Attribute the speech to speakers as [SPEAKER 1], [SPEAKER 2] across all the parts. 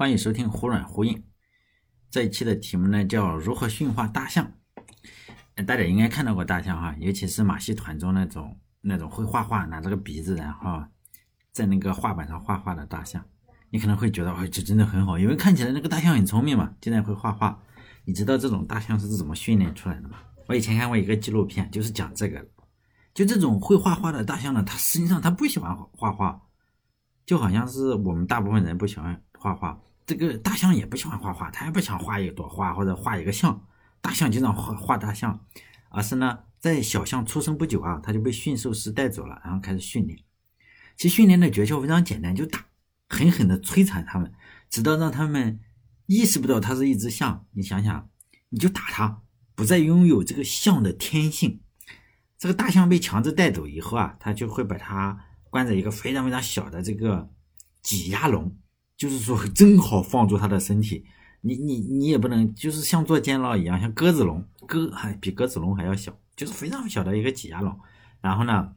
[SPEAKER 1] 欢迎收听忽软忽硬。这一期的题目呢叫如何驯化大象。大家应该看到过大象哈，尤其是马戏团中那种那种会画画，拿着个鼻子，然后在那个画板上画画的大象。你可能会觉得，哦，这真的很好，因为看起来那个大象很聪明嘛，竟然会画画。你知道这种大象是怎么训练出来的吗？我以前看过一个纪录片，就是讲这个。就这种会画画的大象呢，它实际上它不喜欢画画，就好像是我们大部分人不喜欢画画。这个大象也不喜欢画画，它也不想画一朵花或者画一个象。大象经常画画大象，而是呢，在小象出生不久啊，它就被驯兽师带走了，然后开始训练。其实训练的诀窍非常简单，就打，狠狠的摧残它们，直到让它们意识不到它是一只象。你想想，你就打它，不再拥有这个象的天性。这个大象被强制带走以后啊，它就会把它关在一个非常非常小的这个挤压笼。就是说，正好放住它的身体，你你你也不能，就是像做监牢一样，像鸽子笼，鸽还比鸽子笼还要小，就是非常小的一个挤压笼。然后呢，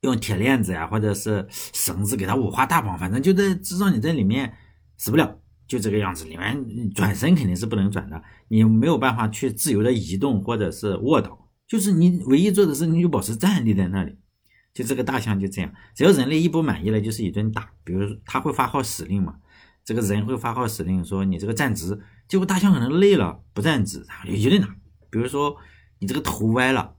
[SPEAKER 1] 用铁链子呀，或者是绳子给它五花大绑，反正就在至少你在里面死不了，就这个样子。里面转身肯定是不能转的，你没有办法去自由的移动或者是卧倒，就是你唯一做的事你就保持站立在那里。就这个大象就这样，只要人类一不满意了，就是一顿打。比如他会发号使令嘛，这个人会发号使令说你这个站直，结果大象可能累了不站直，然后就一顿打。比如说你这个头歪了，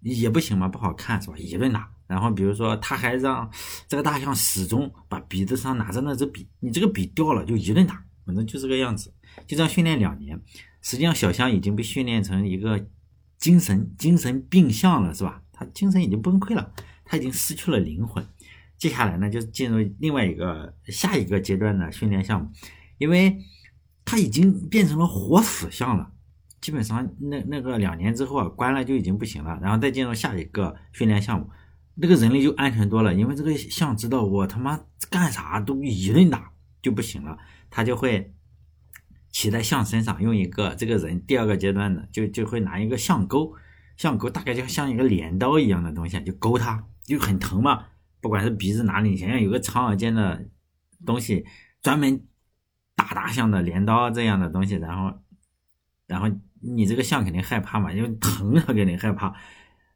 [SPEAKER 1] 也不行嘛，不好看是吧？一顿打。然后比如说他还让这个大象始终把鼻子上拿着那支笔，你这个笔掉了就一顿打，反正就这个样子。就这样训练两年，实际上小象已经被训练成一个精神精神病象了，是吧？他精神已经崩溃了。他已经失去了灵魂，接下来呢，就进入另外一个下一个阶段的训练项目，因为他已经变成了活死象了，基本上那那个两年之后啊，关了就已经不行了，然后再进入下一个训练项目，那个人类就安全多了，因为这个象知道我他妈干啥都一顿打就不行了，他就会骑在象身上，用一个这个人第二个阶段的就就会拿一个象钩，象钩大概就像一个镰刀一样的东西，就勾它。就很疼嘛，不管是鼻子哪里，你想想有个长耳尖的东西，专门打大象的镰刀这样的东西，然后，然后你这个象肯定害怕嘛，因为疼它肯定害怕。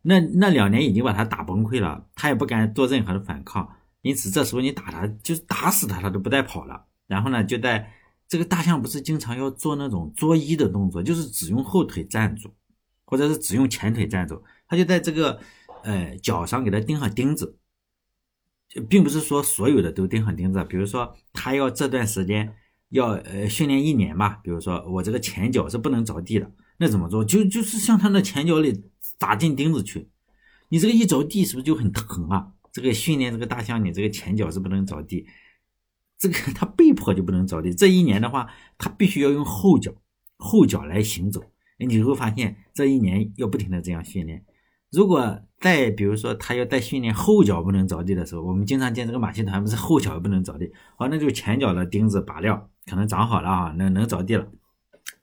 [SPEAKER 1] 那那两年已经把它打崩溃了，它也不敢做任何的反抗，因此这时候你打它，就是打死它，它都不带跑了。然后呢，就在这个大象不是经常要做那种作揖的动作，就是只用后腿站住，或者是只用前腿站住，它就在这个。呃，脚上给它钉上钉子，并不是说所有的都钉上钉子。比如说，他要这段时间要呃训练一年吧。比如说，我这个前脚是不能着地的，那怎么做？就就是向他的前脚里扎进钉子去。你这个一着地，是不是就很疼啊？这个训练这个大象，你这个前脚是不能着地，这个他被迫就不能着地。这一年的话，他必须要用后脚后脚来行走。你会发现，这一年要不停的这样训练。如果再比如说他要在训练后脚不能着地的时候，我们经常见这个马戏团不是后脚不能着地，好，那就前脚的钉子拔掉，可能长好了啊，能能着地了，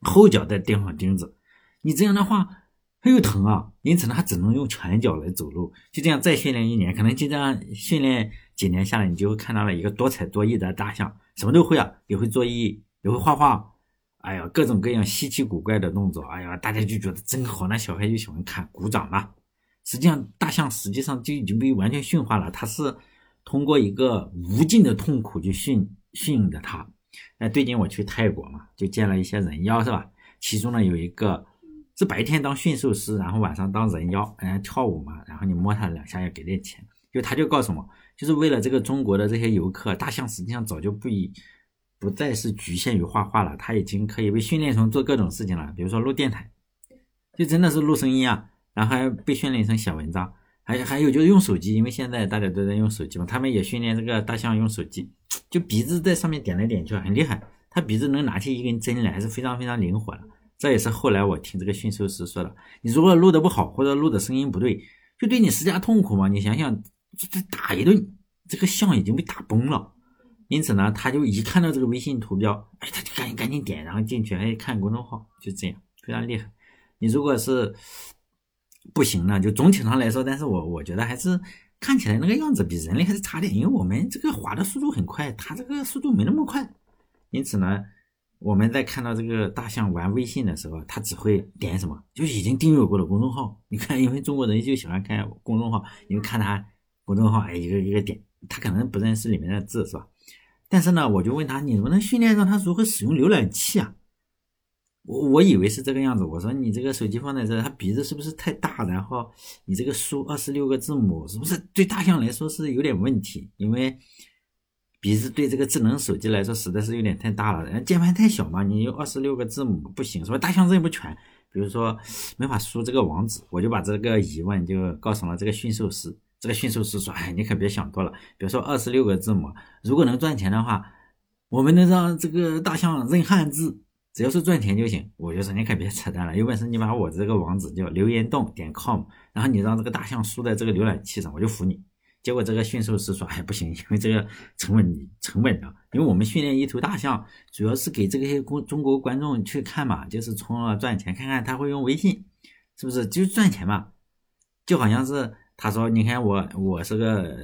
[SPEAKER 1] 后脚再钉上钉子，你这样的话它又疼啊，因此呢，他只能用前脚来走路，就这样再训练一年，可能就这样训练几年下来，你就会看到了一个多才多艺的大象，什么都会啊，也会作揖，也会画画，哎呀，各种各样稀奇古怪的动作，哎呀，大家就觉得真好，那小孩就喜欢看，鼓掌嘛。实际上，大象实际上就已经被完全驯化了。它是通过一个无尽的痛苦去训训的它。那最近我去泰国嘛，就见了一些人妖，是吧？其中呢有一个是白天当驯兽师，然后晚上当人妖，哎，跳舞嘛。然后你摸它两下要给点钱。就他就告诉我，就是为了这个中国的这些游客，大象实际上早就不以不再是局限于画画了，它已经可以被训练成做各种事情了。比如说录电台，就真的是录声音啊。然后还被训练成写文章，还还有就是用手机，因为现在大家都在用手机嘛，他们也训练这个大象用手机，就鼻子在上面点来点去，很厉害。它鼻子能拿起一根针来，还是非常非常灵活的。这也是后来我听这个驯兽师说的，你如果录的不好，或者录的声音不对，就对你施加痛苦嘛。你想想，这打一顿，这个象已经被打崩了。因此呢，他就一看到这个微信图标，哎，他就赶紧赶紧点，然后进去，哎，看公众号，就这样，非常厉害。你如果是。不行呢，就总体上来说，但是我我觉得还是看起来那个样子比人类还是差点，因为我们这个滑的速度很快，它这个速度没那么快。因此呢，我们在看到这个大象玩微信的时候，它只会点什么？就已经订阅过的公众号。你看，因为中国人就喜欢看公众号，你看他公众号，哎，一个一个点，他可能不认识里面的字，是吧？但是呢，我就问他，你能不能训练让他如何使用浏览器啊？我我以为是这个样子，我说你这个手机放在这，它鼻子是不是太大？然后你这个输二十六个字母，是不是对大象来说是有点问题？因为鼻子对这个智能手机来说实在是有点太大了，键盘太小嘛，你有二十六个字母不行，是吧？大象认不全，比如说没法输这个网址，我就把这个疑问就告诉了这个驯兽师。这个驯兽师说：“哎，你可别想多了，比如说二十六个字母，如果能赚钱的话，我们能让这个大象认汉字。”只要是赚钱就行，我就说你可别扯淡了。有本事你把我这个网址叫留言洞点 com，然后你让这个大象输在这个浏览器上，我就服你。结果这个驯兽师说，哎不行，因为这个成本成本的，因为我们训练一头大象，主要是给这些公中国观众去看嘛，就是从而赚钱，看看他会用微信，是不是就赚钱嘛？就好像是。他说：“你看我，我是个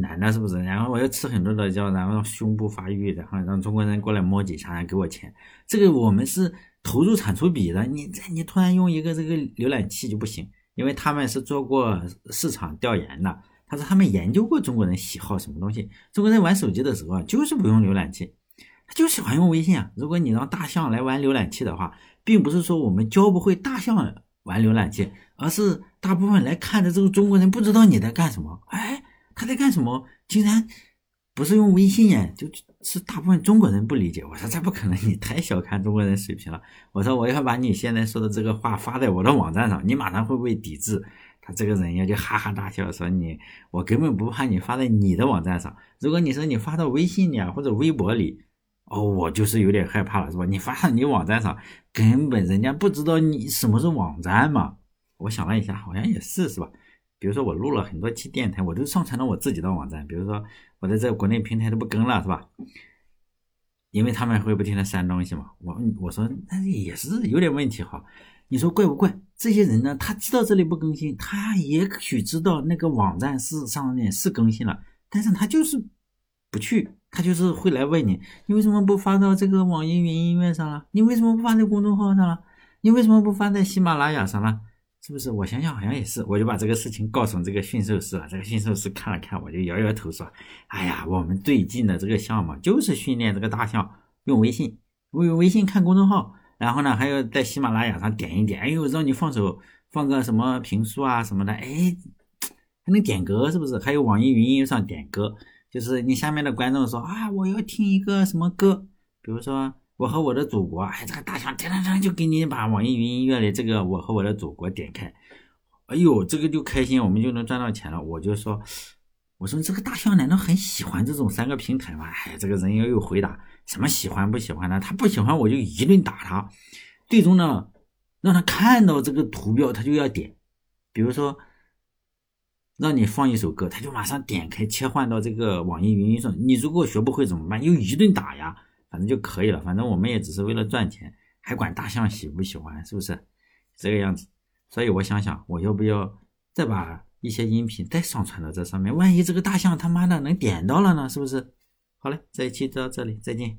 [SPEAKER 1] 男的，是不是？然后我要吃很多的药，然后胸部发育，然后让中国人过来摸几下，给我钱。这个我们是投入产出比的。你这你突然用一个这个浏览器就不行，因为他们是做过市场调研的。他说他们研究过中国人喜好什么东西。中国人玩手机的时候啊，就是不用浏览器，他就喜欢用微信啊。如果你让大象来玩浏览器的话，并不是说我们教不会大象玩浏览器。”而是大部分来看的这个中国人不知道你在干什么，哎，他在干什么？竟然不是用微信呀？就是大部分中国人不理解。我说这不可能，你太小看中国人水平了。我说我要把你现在说的这个话发在我的网站上，你马上会不会抵制？他这个人呀就哈哈大笑说你，我根本不怕你发在你的网站上。如果你说你发到微信里啊或者微博里，哦，我就是有点害怕了，是吧？你发到你网站上，根本人家不知道你什么是网站嘛。我想了一下，好像也是，是吧？比如说我录了很多期电台，我都上传到我自己的网站。比如说我在这国内平台都不更了，是吧？因为他们会不停的删东西嘛。我我说那也是有点问题哈。你说怪不怪？这些人呢，他知道这里不更新，他也许知道那个网站是上面是更新了，但是他就是不去，他就是会来问你，你为什么不发到这个网易云音乐上了？你为什么不发在公众号上了？你为什么不发在喜马拉雅上了？是不是？我想想，好像也是。我就把这个事情告诉这个驯兽师了。这个驯兽师看了看，我就摇摇头说：“哎呀，我们最近的这个项目就是训练这个大象用微信，用微信看公众号，然后呢，还要在喜马拉雅上点一点。哎呦，让你放手放个什么评书啊什么的，哎，还能点歌，是不是？还有网易云音乐上点歌，就是你下面的观众说啊，我要听一个什么歌，比如说。”我和我的祖国，哎，这个大象噔噔噔就给你把网易云音乐里这个我和我的祖国点开，哎呦，这个就开心，我们就能赚到钱了。我就说，我说这个大象难道很喜欢这种三个平台吗？哎，这个人又又回答什么喜欢不喜欢呢？他不喜欢我就一顿打他，最终呢，让他看到这个图标他就要点，比如说让你放一首歌，他就马上点开切换到这个网易云音上。你如果学不会怎么办？又一顿打呀。反正就可以了，反正我们也只是为了赚钱，还管大象喜不喜欢，是不是这个样子？所以我想想，我要不要再把一些音频再上传到这上面？万一这个大象他妈的能点到了呢？是不是？好嘞，这一期就到这里，再见。